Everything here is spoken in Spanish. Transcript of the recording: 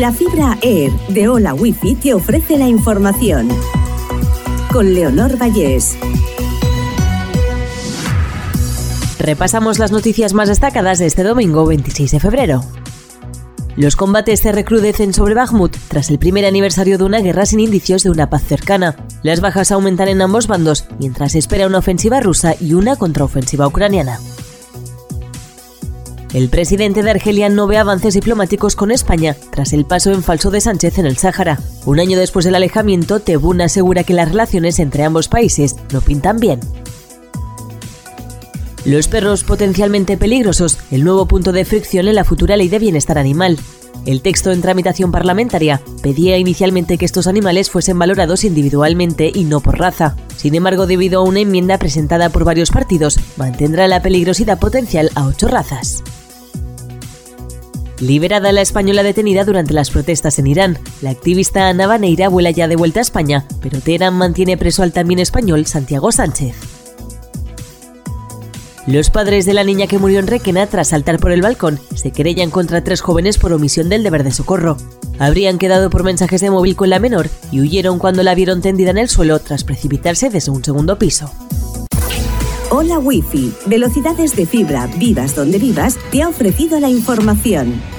La fibra Air de Hola Wifi te ofrece la información. Con Leonor Vallés. Repasamos las noticias más destacadas de este domingo 26 de febrero. Los combates se recrudecen sobre Bakhmut tras el primer aniversario de una guerra sin indicios de una paz cercana. Las bajas aumentan en ambos bandos mientras se espera una ofensiva rusa y una contraofensiva ucraniana. El presidente de Argelia no ve avances diplomáticos con España tras el paso en falso de Sánchez en el Sáhara. Un año después del alejamiento, Tebún asegura que las relaciones entre ambos países no pintan bien. Los perros potencialmente peligrosos, el nuevo punto de fricción en la futura ley de bienestar animal. El texto en tramitación parlamentaria pedía inicialmente que estos animales fuesen valorados individualmente y no por raza. Sin embargo, debido a una enmienda presentada por varios partidos, mantendrá la peligrosidad potencial a ocho razas. Liberada la española detenida durante las protestas en Irán, la activista Ana Baneira vuela ya de vuelta a España, pero Teherán mantiene preso al también español Santiago Sánchez. Los padres de la niña que murió en Requena tras saltar por el balcón se querellan contra tres jóvenes por omisión del deber de socorro. Habrían quedado por mensajes de móvil con la menor y huyeron cuando la vieron tendida en el suelo tras precipitarse desde un segundo piso. Hola Wi-Fi, velocidades de fibra, vivas donde vivas, te ha ofrecido la información.